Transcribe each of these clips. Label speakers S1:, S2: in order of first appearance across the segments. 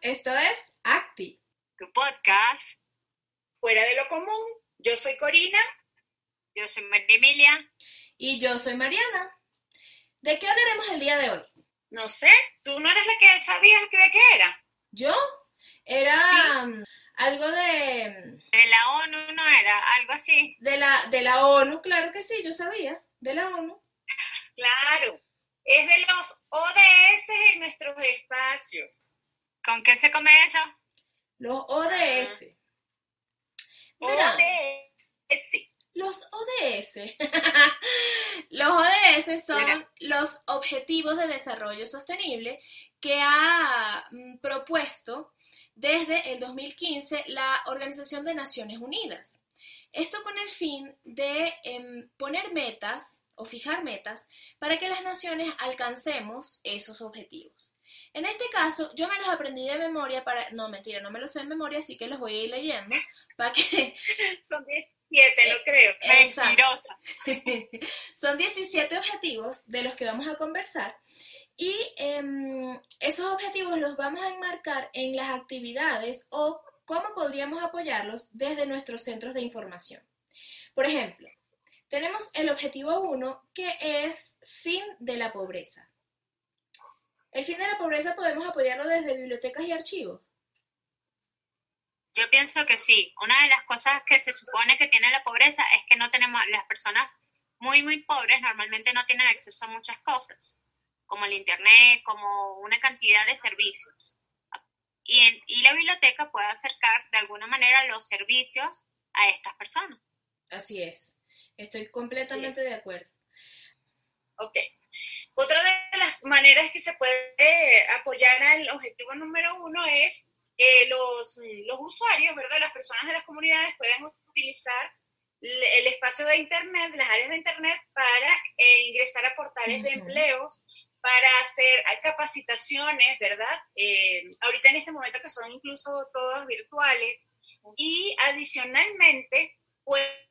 S1: esto es Acti,
S2: tu podcast.
S3: Fuera de lo común, yo soy Corina.
S2: Yo soy María Emilia.
S1: Y yo soy Mariana. ¿De qué hablaremos el día de hoy?
S3: No sé, tú no eres la que sabías de qué era.
S1: ¿Yo? Era um, algo de...
S2: De la ONU, ¿no era? Algo así.
S1: De la, de la ONU, claro que sí, yo sabía. De la ONU.
S3: Claro, es de los ODS en nuestros espacios.
S2: ¿Con qué se come eso?
S1: Los ODS.
S3: Mira, ODS.
S1: Los ODS. los ODS son los Objetivos de Desarrollo Sostenible que ha mm, propuesto desde el 2015 la Organización de Naciones Unidas. Esto con el fin de em, poner metas o fijar metas para que las naciones alcancemos esos objetivos. En este caso, yo me los aprendí de memoria para... No, mentira, no me los sé de memoria, así que los voy a ir leyendo para que...
S3: Son 17, lo creo.
S2: Mentirosa.
S1: Son 17 objetivos de los que vamos a conversar y em, esos objetivos los vamos a enmarcar en las actividades o cómo podríamos apoyarlos desde nuestros centros de información. Por ejemplo, tenemos el objetivo 1, que es fin de la pobreza. El fin de la pobreza podemos apoyarlo desde bibliotecas y archivos.
S2: Yo pienso que sí. Una de las cosas que se supone que tiene la pobreza es que no tenemos, las personas muy, muy pobres normalmente no tienen acceso a muchas cosas, como el Internet, como una cantidad de servicios. Y, y la biblioteca puede acercar de alguna manera los servicios a estas personas.
S1: Así es. Estoy completamente de acuerdo.
S3: Ok. Otra de maneras que se puede apoyar al objetivo número uno es que los, los usuarios, ¿verdad? Las personas de las comunidades pueden utilizar el espacio de Internet, las áreas de Internet, para eh, ingresar a portales de empleos, para hacer capacitaciones, ¿verdad? Eh, ahorita en este momento que son incluso todas virtuales. Y adicionalmente, pueden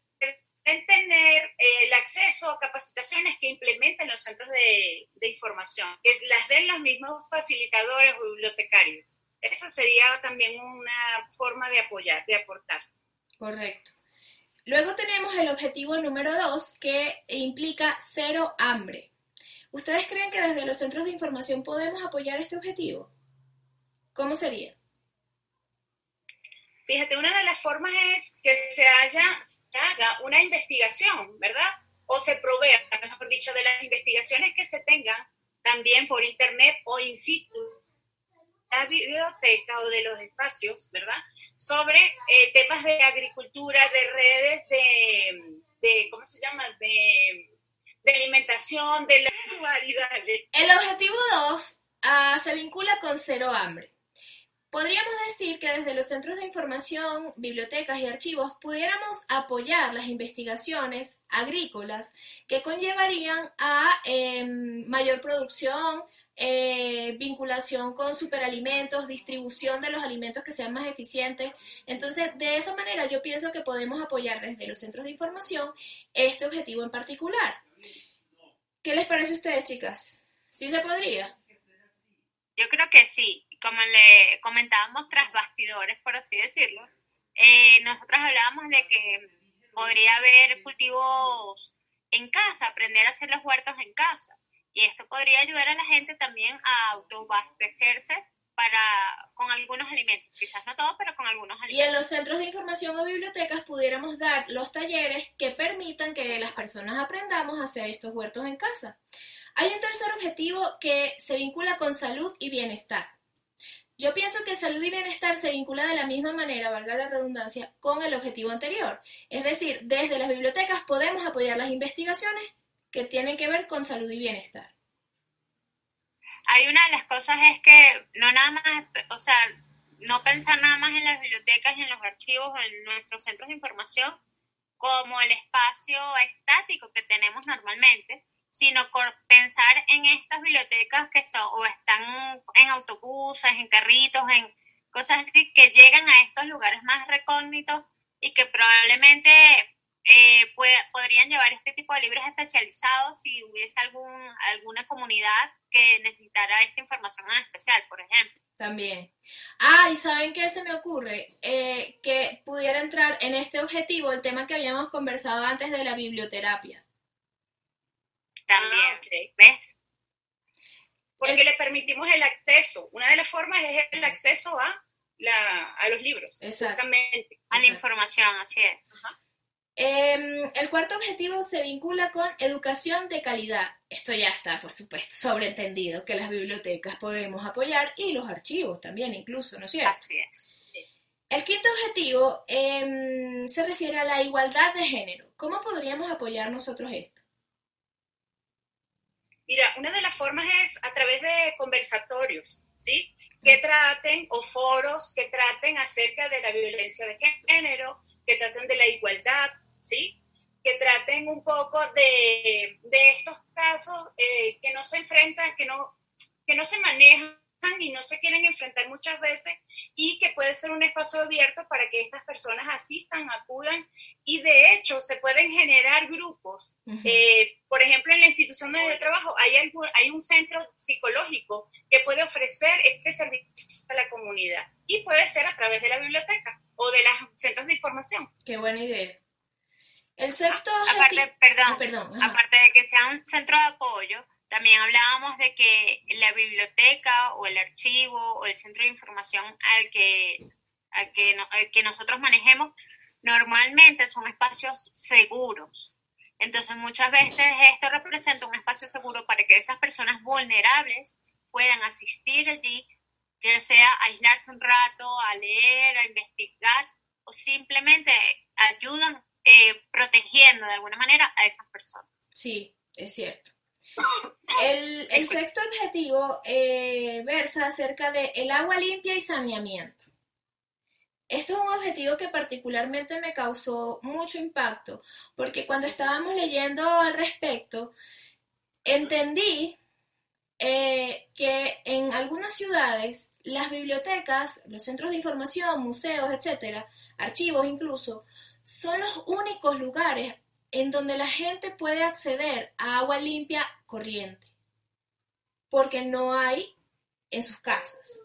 S3: tener eh, el acceso a capacitaciones que implementen los centros de, información, que las den los mismos facilitadores o bibliotecarios. Esa sería también una forma de apoyar, de aportar.
S1: Correcto. Luego tenemos el objetivo número dos, que implica cero hambre. ¿Ustedes creen que desde los centros de información podemos apoyar este objetivo? ¿Cómo sería?
S3: Fíjate, una de las formas es que se, haga una investigación, ¿verdad? O se provea, mejor dicho, de las investigaciones que se tengan también por internet o in situ, la biblioteca o de los espacios, ¿verdad? Sobre eh, temas de agricultura, de redes, de, ¿cómo se llama? De, alimentación, de la
S1: El objetivo 2 ah, se vincula con cero hambre. Podríamos decir que desde los centros de información, bibliotecas y archivos pudiéramos apoyar las investigaciones agrícolas que conllevarían a em, mayor producción, eh, vinculación con superalimentos, distribución de los alimentos que sean más eficientes. Entonces, de esa manera yo pienso que podemos apoyar desde los centros de información este objetivo en particular. ¿Qué les parece a ustedes, chicas? ¿Sí se podría?
S2: Yo creo que sí como le comentábamos tras bastidores, por así decirlo, eh, nosotras hablábamos de que podría haber cultivos en casa, aprender a hacer los huertos en casa. Y esto podría ayudar a la gente también a autoabastecerse para, con algunos alimentos, quizás no todos, pero con algunos alimentos.
S1: Y en los centros de información o bibliotecas pudiéramos dar los talleres que permitan que las personas aprendamos a hacer estos huertos en casa. Hay un tercer objetivo que se vincula con salud y bienestar. Yo pienso que salud y bienestar se vincula de la misma manera, valga la redundancia, con el objetivo anterior. Es decir, desde las bibliotecas podemos apoyar las investigaciones que tienen que ver con salud y bienestar.
S2: Hay una de las cosas es que no nada más, o sea, no pensar nada más en las bibliotecas y en los archivos, en nuestros centros de información, como el espacio estático que tenemos normalmente, sino pensar en estas bibliotecas que son o están en autobuses, en carritos, en cosas así que llegan a estos lugares más recógnitos y que probablemente eh, podrían llevar este tipo de libros especializados si hubiese algún, alguna comunidad que necesitara esta información en especial, por ejemplo.
S1: También. Ah, y ¿saben qué se me ocurre? Eh, que pudiera entrar en este objetivo el tema que habíamos conversado antes de la biblioterapia.
S2: También, ah, ¿ves?
S3: Porque le permitimos el acceso. Una de las formas es el acceso a, la, a los libros.
S2: Exactamente. A la información, así es. Ajá.
S1: Em, el cuarto objetivo se vincula con educación de calidad. Esto ya está, por supuesto, sobreentendido, que las bibliotecas podemos apoyar y los archivos también incluso, ¿no es cierto?
S2: Así es.
S1: El quinto objetivo em, se refiere a la igualdad de género. ¿Cómo podríamos apoyar nosotros esto?
S3: Mira, una de las formas es a través de conversatorios, ¿sí? Que traten, o foros que traten acerca de la violencia de género, que traten de la igualdad, ¿sí? Que traten un poco de, estos casos eh, que no se enfrentan, que no, que no se manejan y no se quieren enfrentar muchas veces y que puede ser un espacio abierto para que estas personas asistan, acudan y de hecho se pueden generar grupos. Eh, por ejemplo, en la institución donde yo trabajo hay, hay un centro psicológico que puede ofrecer este servicio a la comunidad y puede ser a través de la biblioteca o de los centros de información.
S1: Qué buena idea. El sexto...
S2: Aparte, perdón, perdón aparte de que sea un centro de apoyo, también hablábamos de que la biblioteca o el archivo o el centro de información al que, al que, que nosotros manejemos normalmente son espacios seguros. Entonces muchas veces esto representa un espacio seguro para que esas personas vulnerables puedan asistir allí, ya sea aislarse un rato, a leer, a investigar o simplemente ayudan eh, protegiendo de alguna manera a esas personas.
S1: Sí, es cierto. El, sexto objetivo eh, versa acerca de el agua limpia y saneamiento. Esto es un objetivo que particularmente me causó mucho impacto, porque cuando estábamos leyendo al respecto, entendí eh, que en algunas ciudades las bibliotecas, los centros de información, museos, etcétera, archivos incluso, son los únicos lugares en donde la gente puede acceder a agua limpia corriente, porque no hay en sus casas.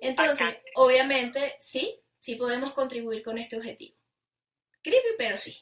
S1: Entonces, obviamente, sí, sí podemos contribuir con este objetivo. Creepy, pero sí.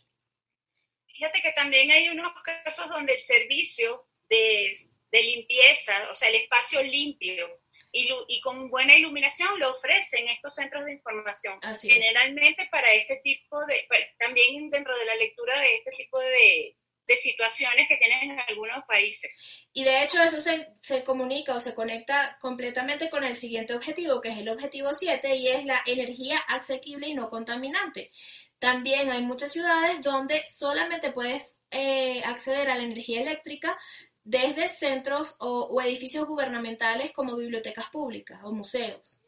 S3: Fíjate que también hay unos casos donde el servicio de, de limpieza, o sea, el espacio limpio, y, con buena iluminación lo ofrecen estos centros de información. Generalmente para este tipo de, también dentro de la lectura de este tipo de, situaciones que tienen en algunos países.
S1: Y de hecho eso se, se, comunica o se conecta completamente con el siguiente objetivo, que es el objetivo 7, y es la energía asequible y no contaminante. También hay muchas ciudades donde solamente puedes eh, acceder a la energía eléctrica desde centros o, edificios gubernamentales como bibliotecas públicas o museos.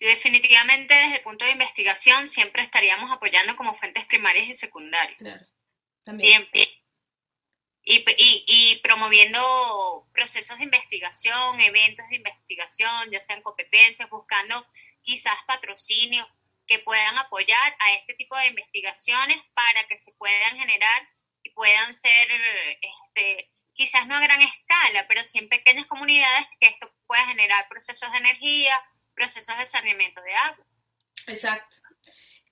S2: Definitivamente desde el punto de investigación siempre estaríamos apoyando como fuentes primarias y secundarias. Claro, también. Y, y, promoviendo procesos de investigación, eventos de investigación, ya sean competencias, buscando quizás patrocinio que puedan apoyar a este tipo de investigaciones para que se puedan generar y puedan ser, este, quizás no a gran escala, pero sí en pequeñas comunidades que esto pueda generar procesos de energía, procesos de saneamiento de agua.
S1: Exacto.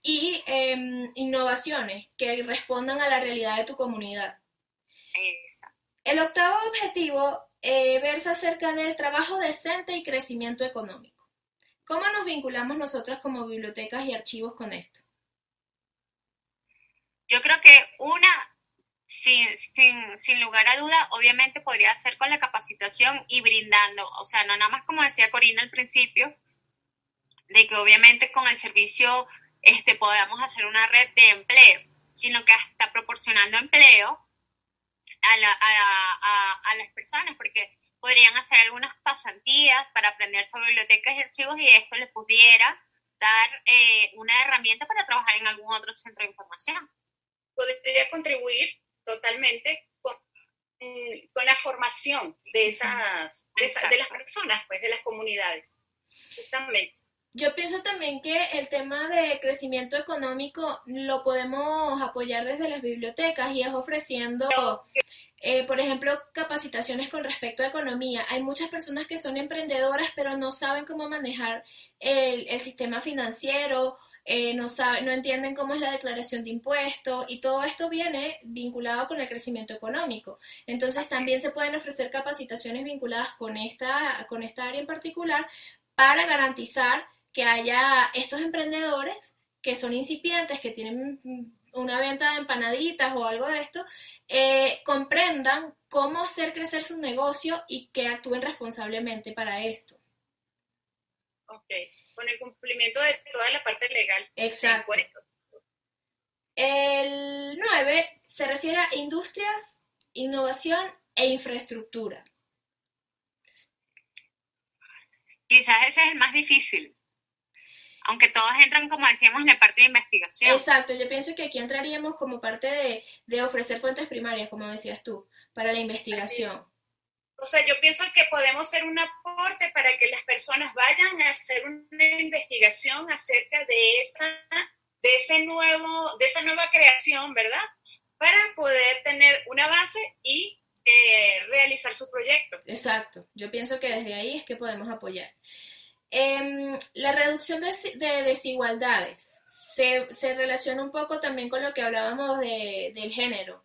S1: Y em, innovaciones que respondan a la realidad de tu comunidad.
S2: Exacto.
S1: El octavo objetivo eh, versa acerca del trabajo decente y crecimiento económico. ¿Cómo nos vinculamos nosotros como bibliotecas y archivos con esto?
S2: Yo creo que una sin, sin, sin, lugar a duda, obviamente podría ser con la capacitación y brindando, o sea, no nada más como decía Corina al principio, de que obviamente con el servicio este, podamos hacer una red de empleo, sino que hasta proporcionando empleo a, la, a, a, las personas, porque podrían hacer algunas pasantías para aprender sobre bibliotecas y archivos y esto les pudiera dar eh, una herramienta para trabajar en algún otro centro de información.
S3: Podría contribuir totalmente con, mm, con la formación de esas, de, las personas, pues, de las comunidades, justamente.
S1: Yo pienso también que el tema de crecimiento económico lo podemos apoyar desde las bibliotecas y es ofreciendo, eh, por ejemplo, capacitaciones con respecto a economía. Hay muchas personas que son emprendedoras pero no saben cómo manejar el, el sistema financiero eh, no, no entienden cómo es la declaración de impuestos y todo esto viene vinculado con el crecimiento económico. Entonces también se pueden ofrecer capacitaciones vinculadas con esta, con esta área en particular para garantizar que haya estos emprendedores que son incipientes, que tienen una venta de empanaditas o algo de esto, eh, comprendan cómo hacer crecer su negocio y que actúen responsablemente para esto.
S3: Okay con el cumplimiento de toda la parte legal.
S1: Exacto. El 9 se refiere a industrias, innovación e infraestructura.
S2: Quizás ese es el más difícil. Aunque todos entran, como decíamos, en la parte de investigación.
S1: Exacto, yo pienso que aquí entraríamos como parte de, de ofrecer fuentes primarias, como decías tú, para la investigación.
S3: O sea, yo pienso que podemos ser un aporte para que las personas vayan a hacer una investigación acerca de esa, de ese nuevo, de esa nueva creación, ¿verdad? Para poder tener una base y eh, realizar su proyecto.
S1: Exacto. Yo pienso que desde ahí es que podemos apoyar. Em, la reducción de, desigualdades se, se, relaciona un poco también con lo que hablábamos de, del género.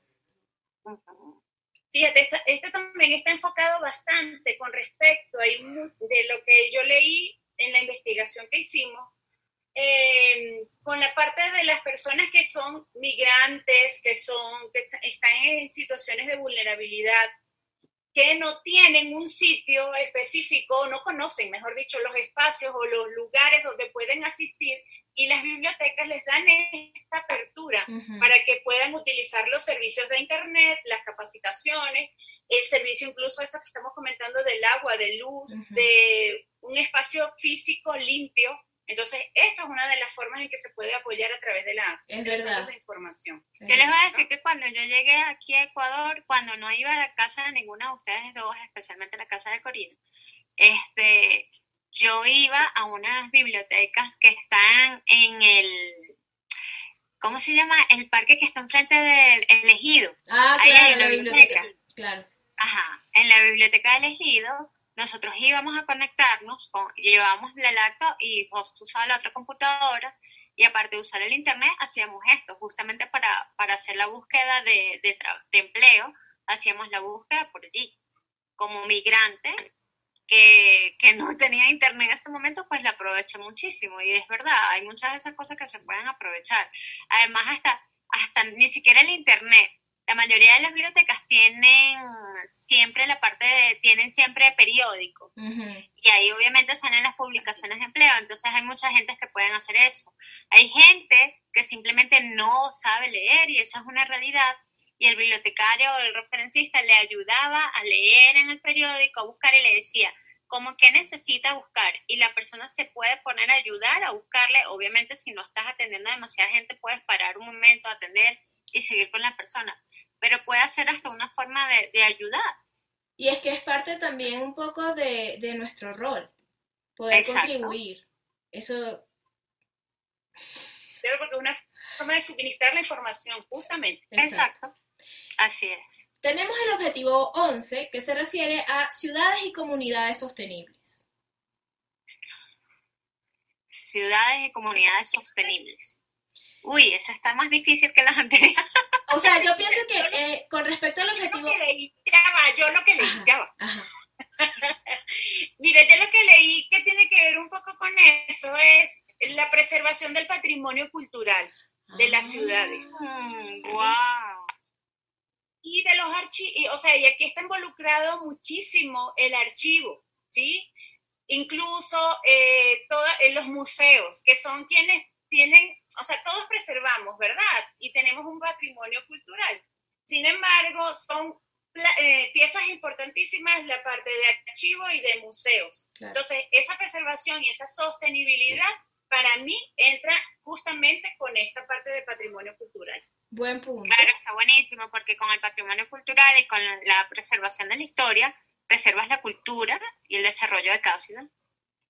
S3: Fíjate, este también está enfocado bastante con respecto a de lo que yo leí en la investigación que hicimos, em, con la parte de las personas que son migrantes, que, son, que están en situaciones de vulnerabilidad, que no tienen un sitio específico, no conocen, mejor dicho, los espacios o los lugares donde pueden asistir y las bibliotecas les dan esta apertura para que puedan utilizar los servicios de Internet, las capacitaciones, el servicio incluso esto que estamos comentando del agua, de luz, de un espacio físico limpio. Entonces, esta es una de las formas en que se puede apoyar a través de las
S1: de
S3: información.
S2: Yo les voy a decir que cuando yo llegué aquí a Ecuador, cuando no iba a la casa de ninguna de ustedes dos, especialmente la casa de Corina, este, yo iba a unas bibliotecas que están en el, ¿cómo se llama? El parque que está enfrente del Ejido.
S1: Ah, Ahí hay una biblioteca. Claro.
S2: Ajá, en la biblioteca del Ejido nosotros íbamos a conectarnos, con, llevábamos el laptop y vos usaba la otra computadora y aparte de usar el internet hacíamos esto, justamente para, para hacer la búsqueda de, de, empleo, hacíamos la búsqueda por allí. Como migrante que, que, no tenía internet en ese momento, pues la aproveché muchísimo y es verdad, hay muchas de esas cosas que se pueden aprovechar. Además, hasta, hasta ni siquiera el internet la mayoría de las bibliotecas tienen siempre la parte de, tienen siempre periódico. Y ahí obviamente son en las publicaciones de empleo. Entonces hay mucha gente que pueden hacer eso. Hay gente que simplemente no sabe leer y eso es una realidad. Y el bibliotecario o el referencista le ayudaba a leer en el periódico, a buscar y le decía, como que necesita buscar y la persona se puede poner a ayudar a buscarle, obviamente si no estás atendiendo a demasiada gente puedes parar un momento a atender y seguir con la persona, pero puede ser hasta una forma de, ayudar.
S1: Y es que es parte también un poco de, nuestro rol, poder contribuir. Eso...
S3: Pero porque es una forma de suministrar la información, justamente.
S2: Exacto. Así es.
S1: Tenemos el objetivo 11, que se refiere a ciudades y comunidades sostenibles.
S2: Ciudades y comunidades sostenibles. Uy, esa está más difícil que las anteriores.
S1: O sea, yo pienso que eh, con respecto al objetivo...
S3: Yo lo que leí, ya va, yo lo que leí, ya va. Mira, yo lo que leí que tiene que ver un poco con eso es la preservación del patrimonio cultural de las ah, ciudades.
S2: wow.
S3: Y de los archivos, o sea, y aquí está involucrado muchísimo el archivo, ¿sí? Incluso eh, eh, los museos, que son quienes tienen o sea, todos preservamos, ¿verdad? Y tenemos un patrimonio cultural. Sin embargo, son eh, piezas importantísimas la parte de archivo y de museos. Entonces, esa preservación y esa sostenibilidad para mí entra justamente con esta parte de patrimonio cultural.
S1: Buen punto.
S2: Claro, está buenísimo porque con el patrimonio cultural y con la preservación de la historia, preservas la cultura y el desarrollo de cada ciudad.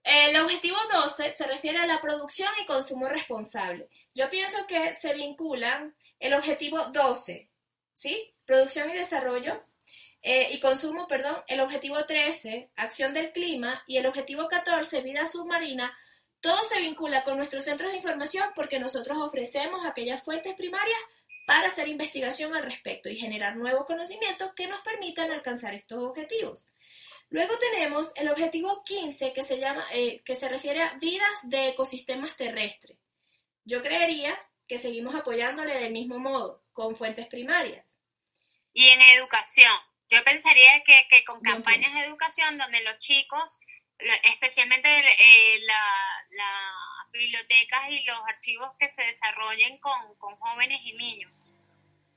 S1: El objetivo 12 se refiere a la producción y consumo responsable. Yo pienso que se vinculan el objetivo 12, ¿sí? Producción y desarrollo eh, y consumo, perdón, el objetivo 13, acción del clima, y el objetivo 14, vida submarina, todo se vincula con nuestros centros de información porque nosotros ofrecemos aquellas fuentes primarias para hacer investigación al respecto y generar nuevos conocimientos que nos permitan alcanzar estos objetivos. Luego tenemos el objetivo 15 que se, llama, eh, que se refiere a vidas de ecosistemas terrestres. Yo creería que seguimos apoyándole del mismo modo, con fuentes primarias.
S2: Y en educación, yo pensaría que, que con campañas de educación donde los chicos, especialmente eh, las bibliotecas y los archivos que se desarrollen con, con jóvenes y niños,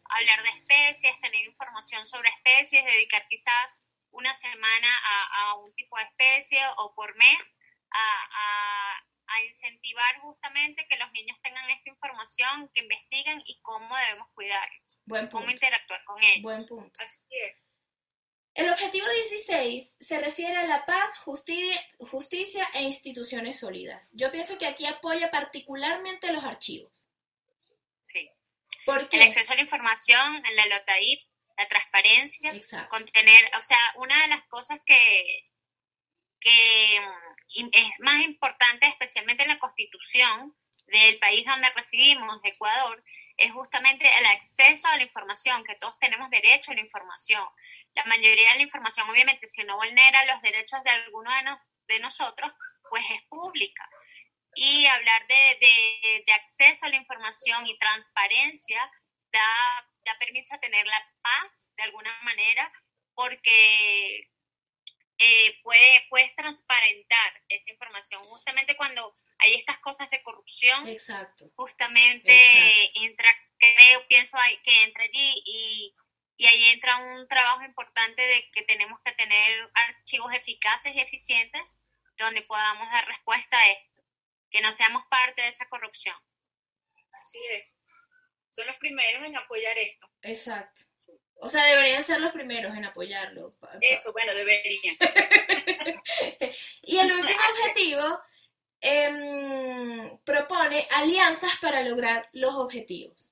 S2: hablar de especies, tener información sobre especies, dedicar quizás una semana a, a un tipo de especie o por mes a, a, incentivar justamente que los niños tengan esta información, que investiguen y cómo debemos cuidarlos, cómo interactuar con ellos.
S1: Buen punto.
S3: Así es.
S1: El objetivo 16 se refiere a la paz, justicia, justicia e instituciones sólidas. Yo pienso que aquí apoya particularmente los archivos.
S2: Sí.
S1: ¿Por qué?
S2: El acceso a la información, la LOTAIP, la transparencia,
S1: Exacto.
S2: contener, o sea, una de las cosas que, que mm, es más importante, especialmente en la constitución del país donde residimos, Ecuador, es justamente el acceso a la información, que todos tenemos derecho a la información. La mayoría de la información, obviamente, si no vulnera los derechos de alguno de, de nosotros, pues es pública. Y hablar de, de, de acceso a la información y transparencia da, da permiso a tener la paz de alguna manera, porque eh, puede, puedes transparentar esa información. Justamente cuando hay estas cosas de corrupción,
S1: Exacto.
S2: justamente
S1: Exacto.
S2: entra, creo, pienso que entra allí y, y ahí entra un trabajo importante de que tenemos que tener archivos eficaces y eficientes donde podamos dar respuesta a esto, que no seamos parte de esa corrupción.
S3: Así es. Son los primeros en apoyar esto.
S1: Exacto. O sea, deberían ser los primeros en apoyarlo.
S3: Eso, bueno, deberían.
S1: Y el último objetivo em, propone alianzas para lograr los objetivos.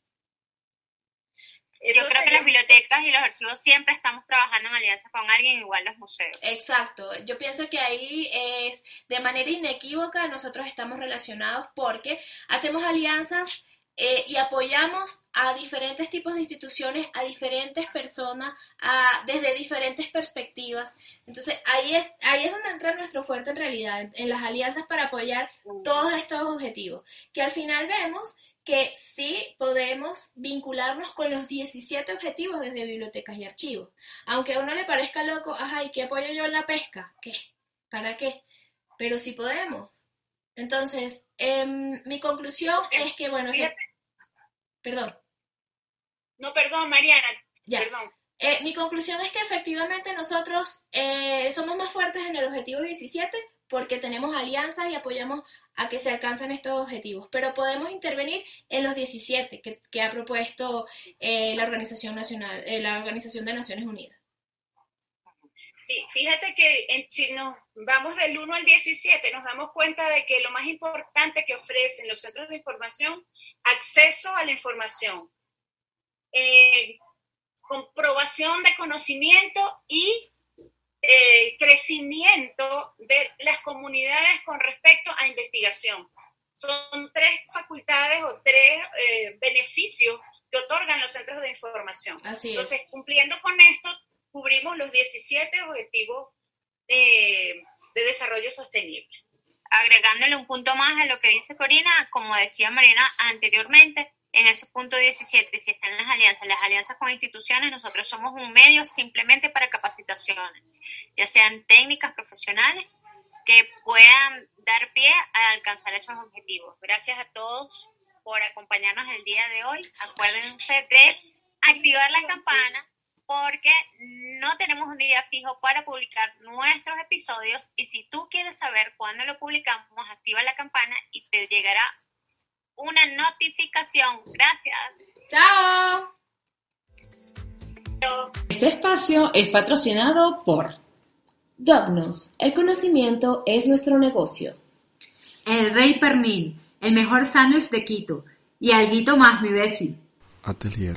S3: Eso
S2: Yo creo que las bibliotecas y los archivos siempre estamos trabajando en alianza con alguien, igual los museos.
S1: Exacto, yo pienso que ahí es de manera inequívoca nosotros estamos relacionados porque hacemos alianzas eh, y apoyamos a diferentes tipos de instituciones, a diferentes personas, a, desde diferentes perspectivas. Entonces ahí es, ahí es donde entra nuestro fuerte en realidad, en, en las alianzas para apoyar todos estos objetivos, que al final vemos que sí podemos vincularnos con los 17 objetivos desde bibliotecas y archivos. Aunque a uno le parezca loco, ajá, ¿y qué apoyo yo en la pesca? ¿Qué? ¿Para qué? Pero sí podemos. Entonces, em, mi conclusión es que, bueno,
S3: Fíjate.
S1: Perdón,
S3: No, perdón, Mariana.
S1: ya.
S3: Perdón.
S1: Eh, mi conclusión es que efectivamente nosotros eh, somos más fuertes en el objetivo 17 porque tenemos alianzas y apoyamos a que se alcancen estos objetivos, pero podemos intervenir en los 17 que, que ha propuesto eh, la Organización Nacional, eh, la Organización de Naciones Unidas.
S3: Sí, fíjate que en- si nos vamos del 1 al 17, nos damos cuenta de que lo más importante que ofrecen los centros de información, acceso a la información, eh, comprobación de conocimiento y eh, crecimiento de las comunidades con respecto a investigación. Son tres facultades o tres eh, beneficios que otorgan los centros de información.
S1: Así es.
S3: Entonces, cumpliendo con esto, cubrimos los 17 objetivos de, de desarrollo sostenible.
S2: Agregándole un punto más a lo que dice Corina, como decía Marina anteriormente, en ese punto 17, si están las alianzas, las alianzas con instituciones, nosotros somos un medio simplemente para capacitaciones, ya sean técnicas profesionales que puedan dar pie a alcanzar esos objetivos. Gracias a todos por acompañarnos el día de hoy. Acuérdense de activar la campana porque no tenemos un día fijo para publicar nuestros episodios y si tú quieres saber cuándo lo publicamos, activa la campana y te llegará una notificación. Gracias.
S1: ¡Chao!
S4: Este espacio es patrocinado por
S1: Dognos, el conocimiento es nuestro negocio.
S4: El Rey Pernil, el mejor sándwich de Quito. Y alguito más, mi besi.
S5: Atelier,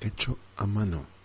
S5: hecho a mano.